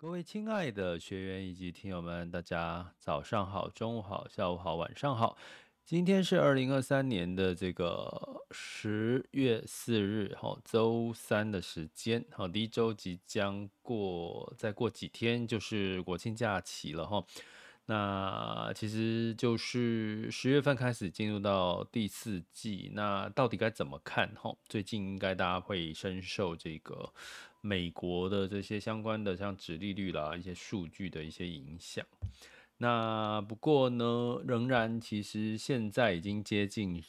各位亲爱的学员以及听友们，大家早上好、中午好、下午好、晚上好。今天是二零二三年的这个十月四日，哈，周三的时间，好，第一周即将过，再过几天就是国庆假期了，哈。那其实就是十月份开始进入到第四季，那到底该怎么看？哈，最近应该大家会深受这个。美国的这些相关的像指利率啦，一些数据的一些影响。那不过呢，仍然其实现在已经接近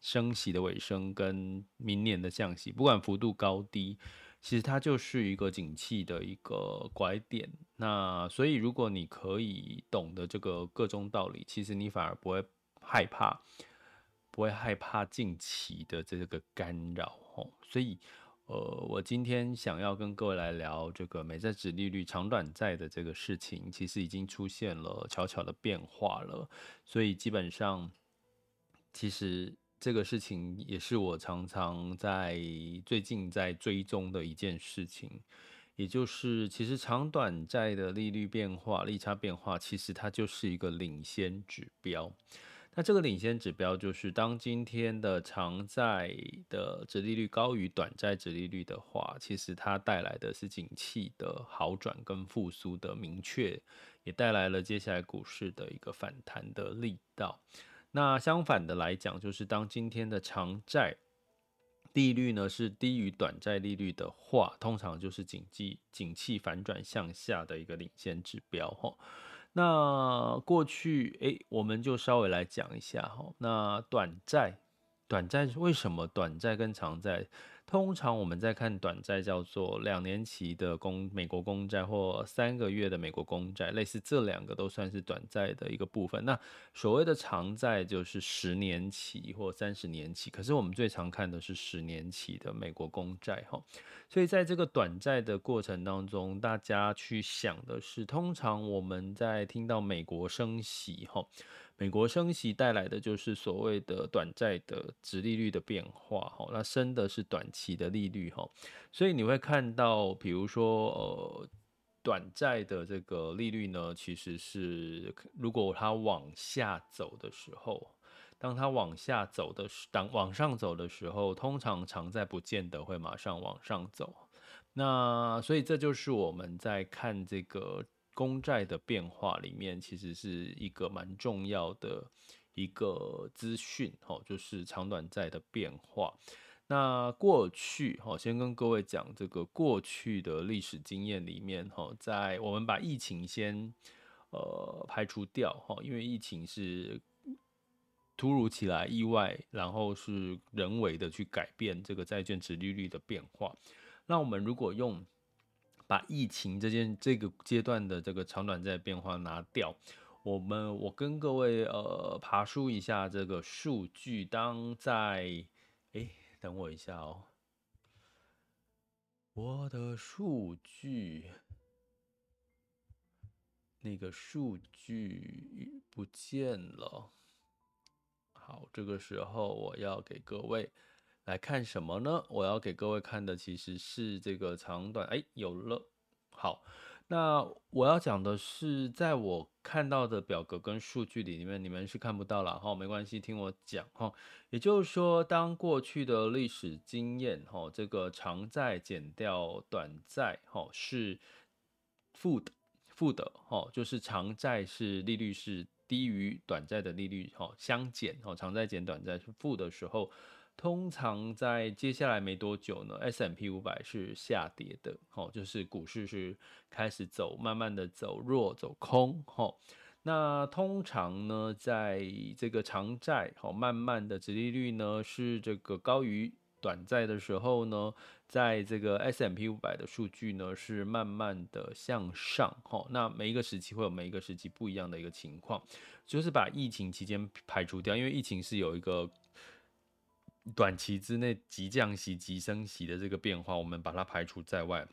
升息的尾声，跟明年的降息，不管幅度高低，其实它就是一个景气的一个拐点。那所以如果你可以懂得这个个中道理，其实你反而不会害怕，不会害怕近期的这个干扰哦。所以。呃，我今天想要跟各位来聊这个美债指利率长短债的这个事情，其实已经出现了悄悄的变化了。所以基本上，其实这个事情也是我常常在最近在追踪的一件事情，也就是其实长短债的利率变化、利差变化，其实它就是一个领先指标。那这个领先指标就是，当今天的长债的值利率高于短债值利率的话，其实它带来的是景气的好转跟复苏的明确，也带来了接下来股市的一个反弹的力道。那相反的来讲，就是当今天的长债利率呢是低于短债利率的话，通常就是景气景气反转向下的一个领先指标哈。那过去，诶，我们就稍微来讲一下哈。那短债，短债为什么短债跟长债？通常我们在看短债叫做两年期的公美国公债或三个月的美国公债，类似这两个都算是短债的一个部分。那所谓的长债就是十年期或三十年期，可是我们最常看的是十年期的美国公债哈。所以在这个短债的过程当中，大家去想的是，通常我们在听到美国升息哈。美国升息带来的就是所谓的短债的殖利率的变化，哈，那升的是短期的利率，哈，所以你会看到，比如说，呃，短债的这个利率呢，其实是如果它往下走的时候，当它往下走的时，当往上走的时候，通常长债不见得会马上往上走，那所以这就是我们在看这个。公债的变化里面，其实是一个蛮重要的一个资讯，吼，就是长短债的变化。那过去，哈，先跟各位讲这个过去的历史经验里面，哈，在我们把疫情先呃排除掉，哈，因为疫情是突如其来、意外，然后是人为的去改变这个债券殖利率的变化。那我们如果用把疫情这件这个阶段的这个长短债变化拿掉，我们我跟各位呃爬梳一下这个数据。当在哎，等我一下哦，我的数据那个数据不见了。好，这个时候我要给各位。来看什么呢？我要给各位看的其实是这个长短，哎，有了。好，那我要讲的是，在我看到的表格跟数据里面，你们是看不到了哈，没关系，听我讲哈。也就是说，当过去的历史经验哈，这个长债减掉短债哈是负的，负的哈，就是长债是利率是低于短债的利率哈，相减哈，长债减短债是负的时候。通常在接下来没多久呢，S M P 五百是下跌的，吼，就是股市是开始走，慢慢的走弱，走空，吼。那通常呢，在这个长债，吼，慢慢的殖利率呢是这个高于短债的时候呢，在这个 S M P 五百的数据呢是慢慢的向上，哈，那每一个时期会有每一个时期不一样的一个情况，就是把疫情期间排除掉，因为疫情是有一个短期之内急降息、急升息的这个变化，我们把它排除在外。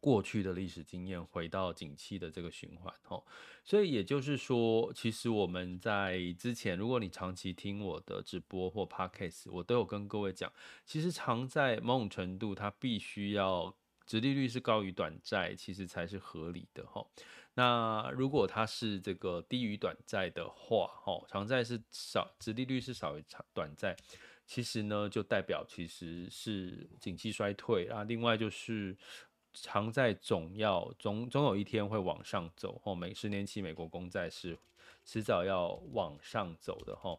过去的历史经验回到景气的这个循环，吼，所以也就是说，其实我们在之前，如果你长期听我的直播或 podcast，我都有跟各位讲，其实长债某种程度它必须要殖利率是高于短债，其实才是合理的，吼。那如果它是这个低于短债的话，吼，长债是少，殖利率是少于长短债，其实呢就代表其实是景气衰退啊。另外就是。长债总要总总有一天会往上走哦，每十年期美国公债是迟早要往上走的哈。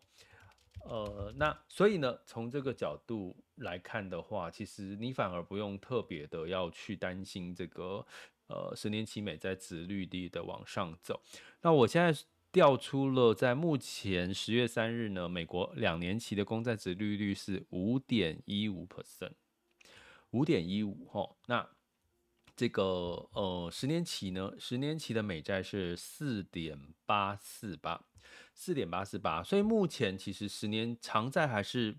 呃，那所以呢，从这个角度来看的话，其实你反而不用特别的要去担心这个呃十年期美债殖利率的往上走。那我现在调出了在目前十月三日呢，美国两年期的公债殖利率是五点一五 percent，五点一五哈。那这个呃，十年期呢，十年期的美债是四点八四八，四点八四八，所以目前其实十年长债还是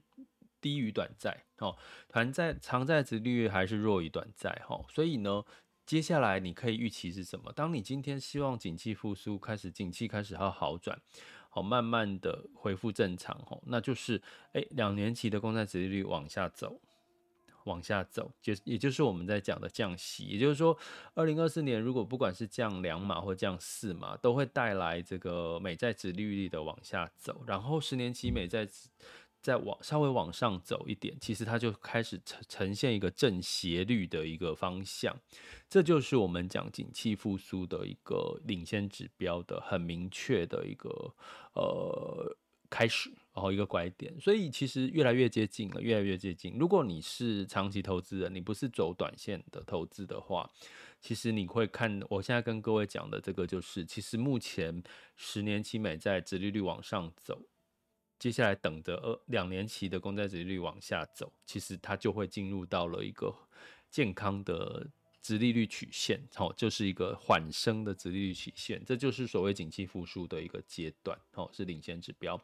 低于短债哦，短债长债殖利率还是弱于短债哈，所以呢，接下来你可以预期是什么？当你今天希望景气复苏开始，景气开始要好转，好慢慢的恢复正常哈，那就是诶，两年期的公债殖利率往下走。往下走，就也就是我们在讲的降息，也就是说，二零二四年如果不管是降两码或降四码，都会带来这个美债殖利率的往下走，然后十年期美债再往稍微往上走一点，其实它就开始呈呈现一个正斜率的一个方向，这就是我们讲景气复苏的一个领先指标的很明确的一个呃。开始，然后一个拐点，所以其实越来越接近了，越来越接近。如果你是长期投资人，你不是走短线的投资的话，其实你会看，我现在跟各位讲的这个就是，其实目前十年期美债殖利率往上走，接下来等着二两年期的公债殖利率往下走，其实它就会进入到了一个健康的。殖利率曲线，好，就是一个缓升的殖利率曲线，这就是所谓景气复苏的一个阶段，好，是领先指标。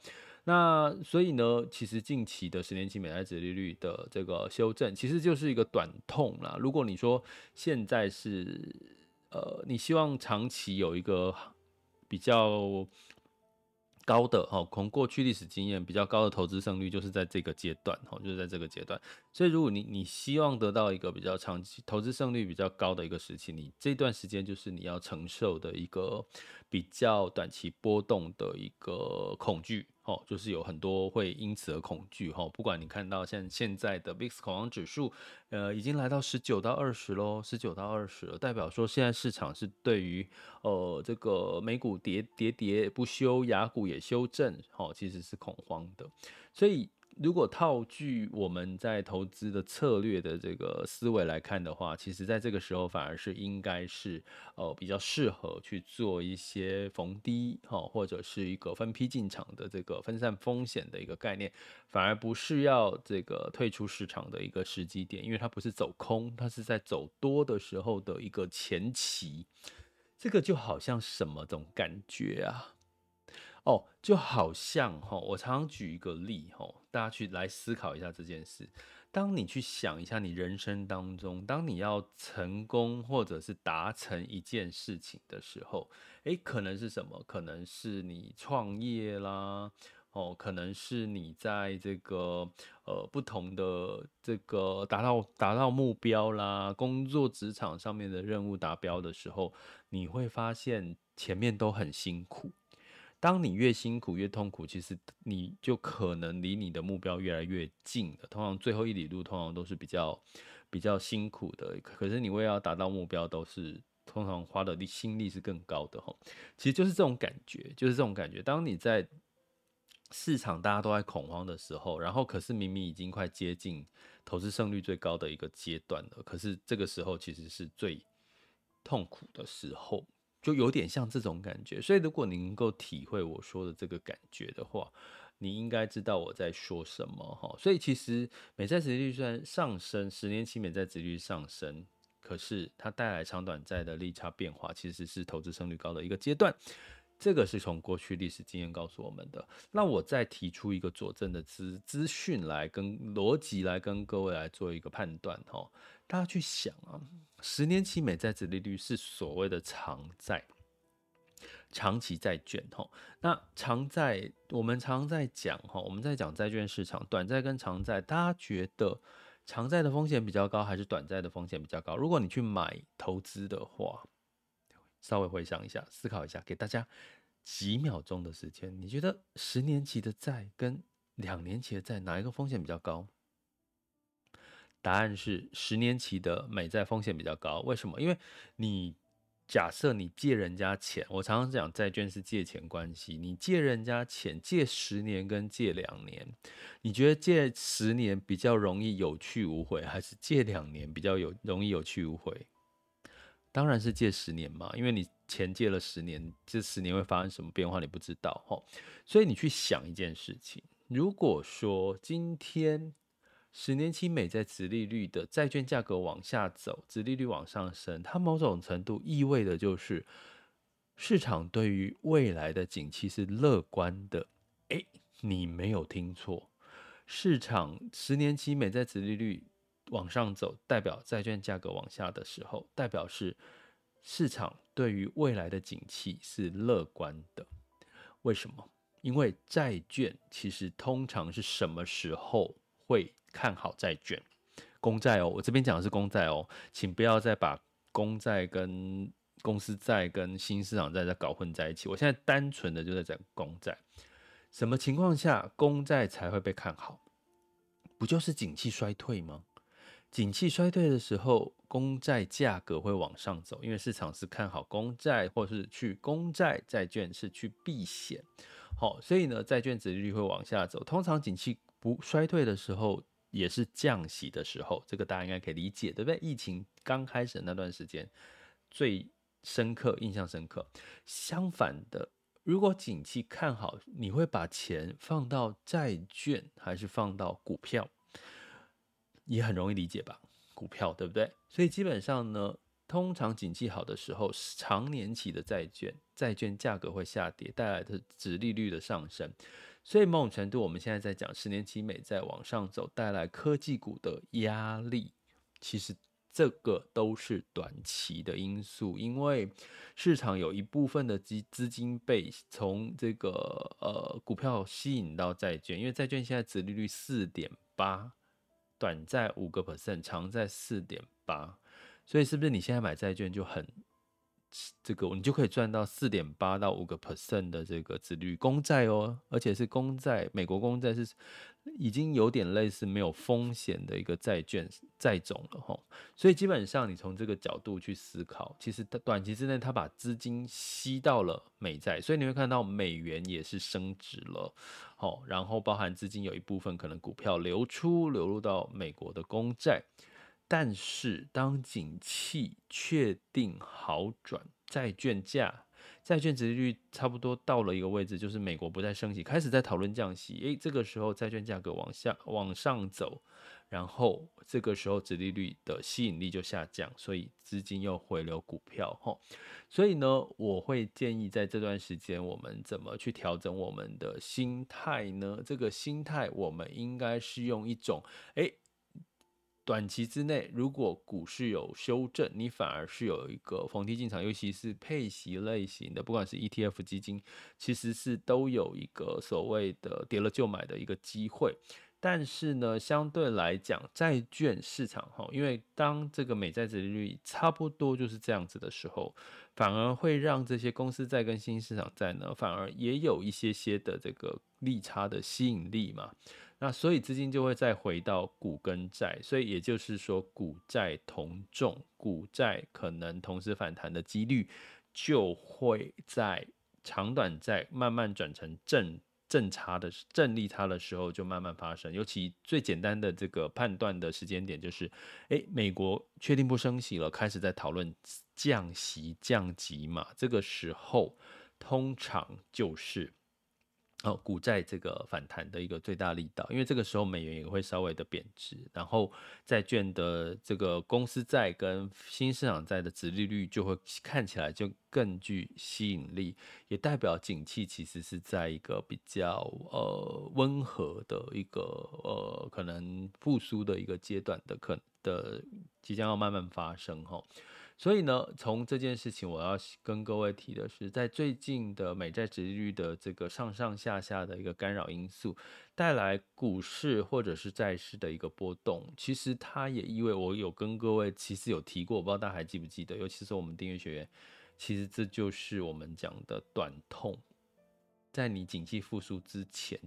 那所以呢，其实近期的十年期美债殖利率的这个修正，其实就是一个短痛啦。如果你说现在是，呃，你希望长期有一个比较。高的哈，从过去历史经验比较高的投资胜率，就是在这个阶段哈，就是在这个阶段。所以，如果你你希望得到一个比较长期投资胜率比较高的一个时期，你这段时间就是你要承受的一个比较短期波动的一个恐惧。哦，就是有很多会因此而恐惧哈。不管你看到像现在的 VIX 恐慌指数，呃，已经来到十九到二十喽，十九到二十，代表说现在市场是对于呃这个美股跌跌跌不休，雅股也修正，哦，其实是恐慌的，所以。如果套句我们在投资的策略的这个思维来看的话，其实在这个时候反而是应该是呃比较适合去做一些逢低哈，或者是一个分批进场的这个分散风险的一个概念，反而不是要这个退出市场的一个时机点，因为它不是走空，它是在走多的时候的一个前期，这个就好像什么种感觉啊？哦，就好像哈，我常常举一个例哈，大家去来思考一下这件事。当你去想一下你人生当中，当你要成功或者是达成一件事情的时候，诶，可能是什么？可能是你创业啦，哦，可能是你在这个呃不同的这个达到达到目标啦，工作职场上面的任务达标的时候，你会发现前面都很辛苦。当你越辛苦越痛苦，其实你就可能离你的目标越来越近了。通常最后一里路通常都是比较比较辛苦的，可是你为要达到目标，都是通常花的力心力是更高的哈。其实就是这种感觉，就是这种感觉。当你在市场大家都在恐慌的时候，然后可是明明已经快接近投资胜率最高的一个阶段了，可是这个时候其实是最痛苦的时候。就有点像这种感觉，所以如果你能够体会我说的这个感觉的话，你应该知道我在说什么哈。所以其实美债殖利率虽然上升，十年期美债殖利率上升，可是它带来长短债的利差变化，其实是投资胜率高的一个阶段。这个是从过去历史经验告诉我们的。那我再提出一个佐证的资资讯来跟逻辑来跟各位来做一个判断哈。大家去想啊，十年期美债殖利率是所谓的长债。长期债券，吼，那长债我们常在讲，吼，我们在讲债券市场，短债跟长债，大家觉得长债的风险比较高，还是短债的风险比较高？如果你去买投资的话，稍微回想一下，思考一下，给大家几秒钟的时间，你觉得十年期的债跟两年期的债哪一个风险比较高？答案是十年期的美债风险比较高，为什么？因为你。假设你借人家钱，我常常讲债券是借钱关系。你借人家钱，借十年跟借两年，你觉得借十年比较容易有去无回，还是借两年比较有容易有去无回？当然是借十年嘛，因为你钱借了十年，这十年会发生什么变化你不知道哦。所以你去想一件事情，如果说今天。十年期美债殖利率的债券价格往下走，殖利率往上升，它某种程度意味的就是市场对于未来的景气是乐观的。诶，你没有听错，市场十年期美债殖利率往上走，代表债券价格往下的时候，代表是市场对于未来的景气是乐观的。为什么？因为债券其实通常是什么时候会看好债券、公债哦，我这边讲的是公债哦，请不要再把公债跟公司债跟新市场债再搞混在一起。我现在单纯的就在讲公债，什么情况下公债才会被看好？不就是景气衰退吗？景气衰退的时候，公债价格会往上走，因为市场是看好公债，或是去公债债券是去避险。好，所以呢，债券殖利率会往下走。通常景气不衰退的时候。也是降息的时候，这个大家应该可以理解，对不对？疫情刚开始那段时间，最深刻、印象深刻。相反的，如果景气看好，你会把钱放到债券还是放到股票？也很容易理解吧？股票，对不对？所以基本上呢，通常景气好的时候，长年期的债券，债券价格会下跌，带来的殖利率的上升。所以某种程度，我们现在在讲十年期美债往上走，带来科技股的压力。其实这个都是短期的因素，因为市场有一部分的资资金被从这个呃股票吸引到债券，因为债券现在殖利率四点八，短债五个 percent，长债四点八，所以是不是你现在买债券就很？这个你就可以赚到四点八到五个 percent 的这个殖利率公债哦，而且是公债，美国公债是已经有点类似没有风险的一个债券债种了哈。所以基本上你从这个角度去思考，其实短期之内它把资金吸到了美债，所以你会看到美元也是升值了，好，然后包含资金有一部分可能股票流出流入到美国的公债。但是，当景气确定好转，债券价、债券殖利率差不多到了一个位置，就是美国不再升息，开始在讨论降息。诶，这个时候债券价格往下往上走，然后这个时候殖利率的吸引力就下降，所以资金又回流股票。吼，所以呢，我会建议在这段时间，我们怎么去调整我们的心态呢？这个心态，我们应该是用一种诶。短期之内，如果股市有修正，你反而是有一个逢低进场，尤其是配息类型的，不管是 ETF 基金，其实是都有一个所谓的跌了就买的一个机会。但是呢，相对来讲，债券市场哈，因为当这个美债殖利率差不多就是这样子的时候，反而会让这些公司债跟新市场债呢，反而也有一些些的这个利差的吸引力嘛。那所以资金就会再回到股跟债，所以也就是说股债同重，股债可能同时反弹的几率就会在长短债慢慢转成正正差的正利差的时候就慢慢发生。尤其最简单的这个判断的时间点就是，诶，美国确定不升息了，开始在讨论降息降级嘛，这个时候通常就是。哦，股债这个反弹的一个最大力道，因为这个时候美元也会稍微的贬值，然后债券的这个公司债跟新市场债的殖利率就会看起来就更具吸引力，也代表景气其实是在一个比较呃温和的一个呃可能复苏的一个阶段的可的即将要慢慢发生哈。所以呢，从这件事情，我要跟各位提的是，在最近的美债殖利率的这个上上下下的一个干扰因素，带来股市或者是债市的一个波动。其实它也意味我有跟各位其实有提过，我不知道大家还记不记得，尤其是我们订阅学员，其实这就是我们讲的短痛，在你景气复苏之前，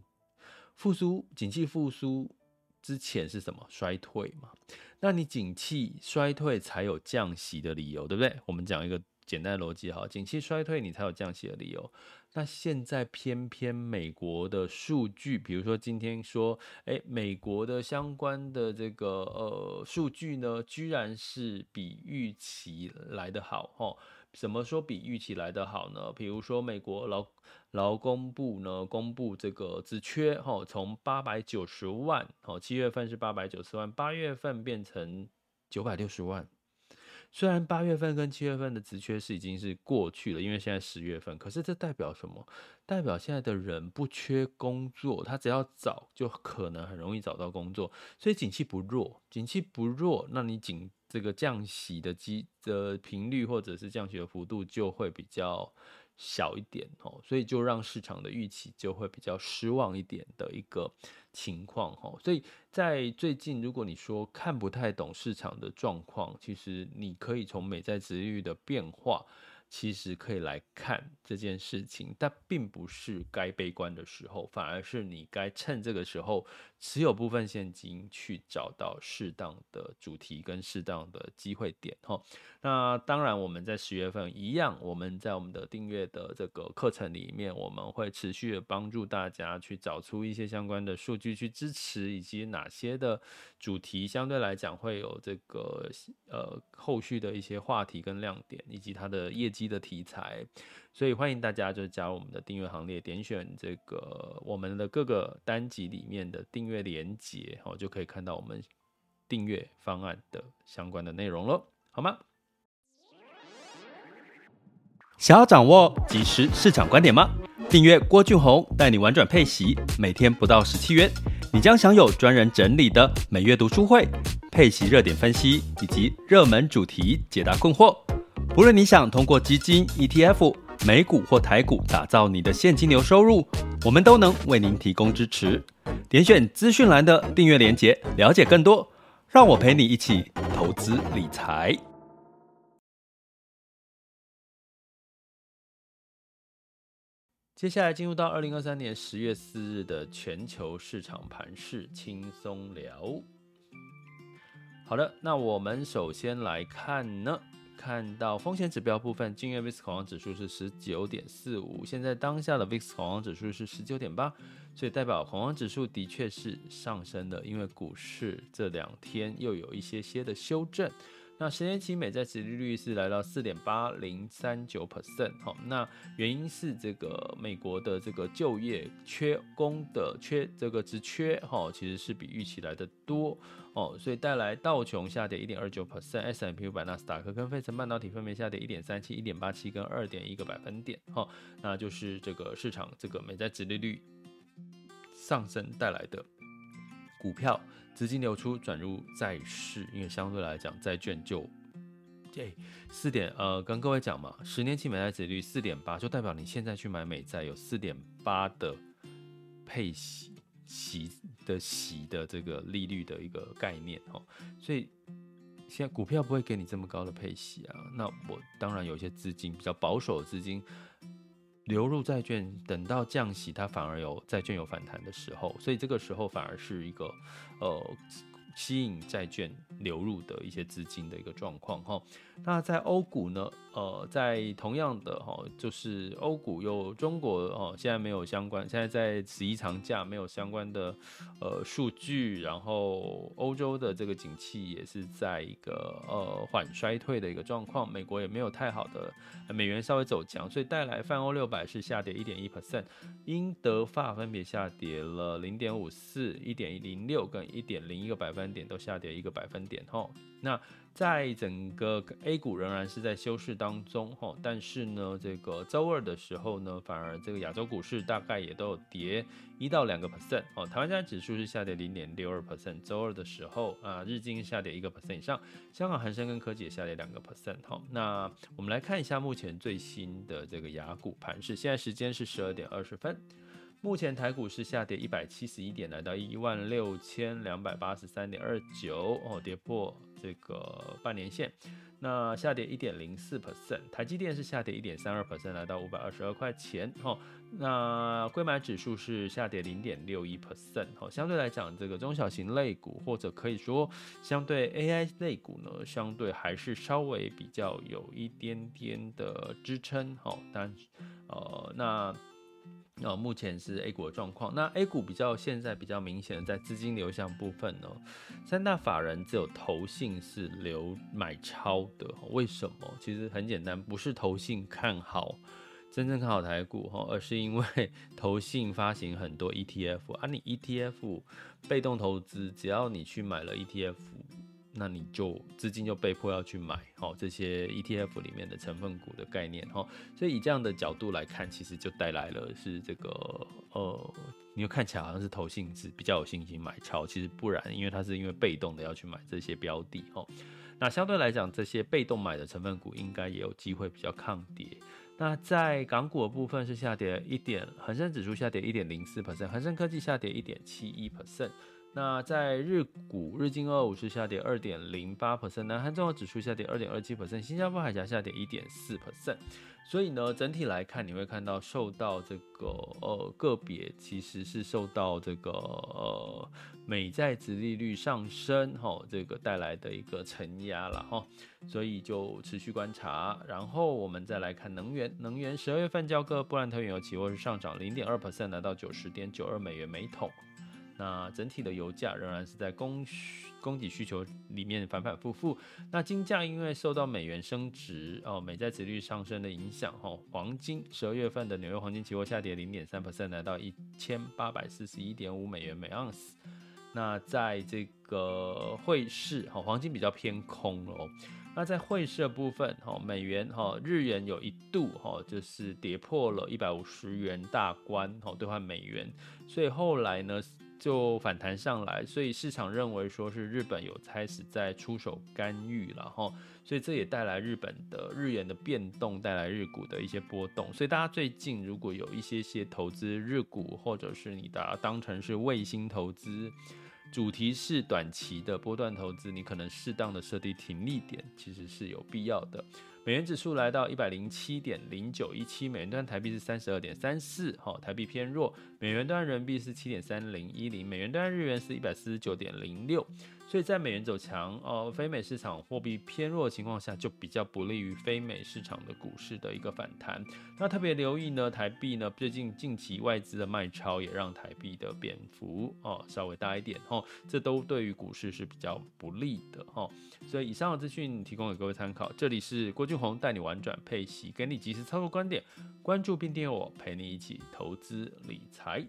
复苏景气复苏。之前是什么衰退嘛？那你景气衰退才有降息的理由，对不对？我们讲一个简单的逻辑哈，景气衰退你才有降息的理由。那现在偏偏美国的数据，比如说今天说，诶，美国的相关的这个呃数据呢，居然是比预期来得好哦。怎么说比预期来得好呢？比如说美国劳劳工部呢公布这个职缺，哈，从八百九十万，哦，七月份是八百九十万，八月份变成九百六十万。虽然八月份跟七月份的职缺是已经是过去了，因为现在十月份，可是这代表什么？代表现在的人不缺工作，他只要找就可能很容易找到工作，所以景气不弱，景气不弱，那你景。这个降息的机的频率或者是降息的幅度就会比较小一点哦，所以就让市场的预期就会比较失望一点的一个情况哦。所以在最近，如果你说看不太懂市场的状况，其实你可以从美债值率的变化。其实可以来看这件事情，但并不是该悲观的时候，反而是你该趁这个时候持有部分现金去找到适当的主题跟适当的机会点哈。那当然，我们在十月份一样，我们在我们的订阅的这个课程里面，我们会持续的帮助大家去找出一些相关的数据去支持，以及哪些的主题相对来讲会有这个呃后续的一些话题跟亮点，以及它的业绩。的题材，所以欢迎大家就加入我们的订阅行列，点选这个我们的各个单集里面的订阅连接，哦，就可以看到我们订阅方案的相关的内容了，好吗？想要掌握即时市场观点吗？订阅郭俊宏带你玩转配息，每天不到十七元，你将享有专人整理的每月读书会、配息热点分析以及热门主题解答困惑。不论你想通过基金、ETF、美股或台股打造你的现金流收入，我们都能为您提供支持。点选资讯栏的订阅连结，了解更多。让我陪你一起投资理财。接下来进入到二零二三年十月四日的全球市场盘势轻松聊。好的，那我们首先来看呢。看到风险指标部分，今日 VIX 恐慌指数是十九点四五，现在当下的 VIX 恐慌指数是十九点八，所以代表恐慌指数的确是上升的，因为股市这两天又有一些些的修正。那十年期美债殖利率是来到四点八零三九 percent，好，那原因是这个美国的这个就业缺工的缺这个职缺哈，其实是比预期来的多哦，所以带来道琼下跌一点二九 percent，S&P 五百、纳斯达克跟费城半导体分别下跌一点三七、一点八七跟二点一个百分点，哈，那就是这个市场这个美债殖利率上升带来的股票。资金流出转入债市，因为相对来讲，债券就，诶四点呃，跟各位讲嘛，十年期美债殖率四点八，就代表你现在去买美债有四点八的配息息的息的这个利率的一个概念哦，所以现在股票不会给你这么高的配息啊，那我当然有一些资金比较保守的资金。流入债券，等到降息，它反而有债券有反弹的时候，所以这个时候反而是一个呃吸引债券流入的一些资金的一个状况哈。那在欧股呢？呃，在同样的哈，就是欧股有中国哦，现在没有相关，现在在十一长假没有相关的呃数据，然后欧洲的这个景气也是在一个呃缓衰退的一个状况，美国也没有太好的美元稍微走强，所以带来泛欧六百是下跌一点一 percent，英德法分别下跌了零点五四、一点零六跟一点零一个百分点，都下跌一个百分点哈。那在整个 A 股仍然是在休市当中哈，但是呢，这个周二的时候呢，反而这个亚洲股市大概也都有跌一到两个 percent 哦。台湾加指数是下跌零点六二 percent，周二的时候啊，日经下跌一个 percent 以上，香港恒生跟科技也下跌两个 percent 哈。那我们来看一下目前最新的这个雅股盘势，现在时间是十二点二十分。目前台股是下跌一百七十一点，来到一万六千两百八十三点二九哦，跌破这个半年线。那下跌一点零四 percent，台积电是下跌一点三二 percent，来到五百二十二块钱。哈，那柜买指数是下跌零点六一 percent。哈，相对来讲，这个中小型类股或者可以说相对 AI 类股呢，相对还是稍微比较有一点点的支撑。哈，但呃那。哦，目前是 A 股的状况。那 A 股比较现在比较明显的在资金流向部分呢，三大法人只有投信是流买超的。为什么？其实很简单，不是投信看好，真正看好台股哈，而是因为 投信发行很多 ETF 啊，你 ETF 被动投资，只要你去买了 ETF。那你就资金就被迫要去买哦，这些 ETF 里面的成分股的概念哈，所以以这样的角度来看，其实就带来了是这个呃，你又看起来好像是投信是比较有信心买超，其实不然，因为它是因为被动的要去买这些标的哦。那相对来讲，这些被动买的成分股应该也有机会比较抗跌。那在港股的部分是下跌一点，恒生指数下跌一点零四 percent，恒生科技下跌一点七一 percent。那在日股，日经二五是下跌二点零八 percent，南韩综合指数下跌二点二七 percent，新加坡海峡下跌一点四 percent。所以呢，整体来看，你会看到受到这个呃个别其实是受到这个呃美债值利率上升哈，这个带来的一个承压了哈，所以就持续观察。然后我们再来看能源，能源十二月份交割布兰特原油期货是上涨零点二 percent，来到九十点九二美元每桶。那整体的油价仍然是在供需供给需求里面反反复复。那金价因为受到美元升值哦，美债殖率上升的影响哈，黄金十二月份的纽约黄金期货下跌零点三 percent，来到一千八百四十一点五美元每盎司。那在这个汇市哈，黄金比较偏空哦。那在汇市的部分哈，美元哈，日元有一度哈，就是跌破了一百五十元大关哈，兑换美元，所以后来呢。就反弹上来，所以市场认为说是日本有开始在出手干预了哈，所以这也带来日本的日元的变动，带来日股的一些波动。所以大家最近如果有一些些投资日股，或者是你把它当成是卫星投资，主题是短期的波段投资，你可能适当的设定停利点，其实是有必要的。美元指数来到一百零七点零九一七，美元端台币是三十二点三四，哈，台币偏弱，美元端人民币是七点三零一零，美元端日元是一百四十九点零六。所以在美元走强，呃，非美市场货币偏弱的情况下，就比较不利于非美市场的股市的一个反弹。那特别留意呢，台币呢，最近近期外资的卖超也让台币的贬幅哦稍微大一点哦，这都对于股市是比较不利的哦。所以以上的资讯提供给各位参考。这里是郭俊俊宏带你玩转配息，给你及时操作观点，关注并订阅我，陪你一起投资理财。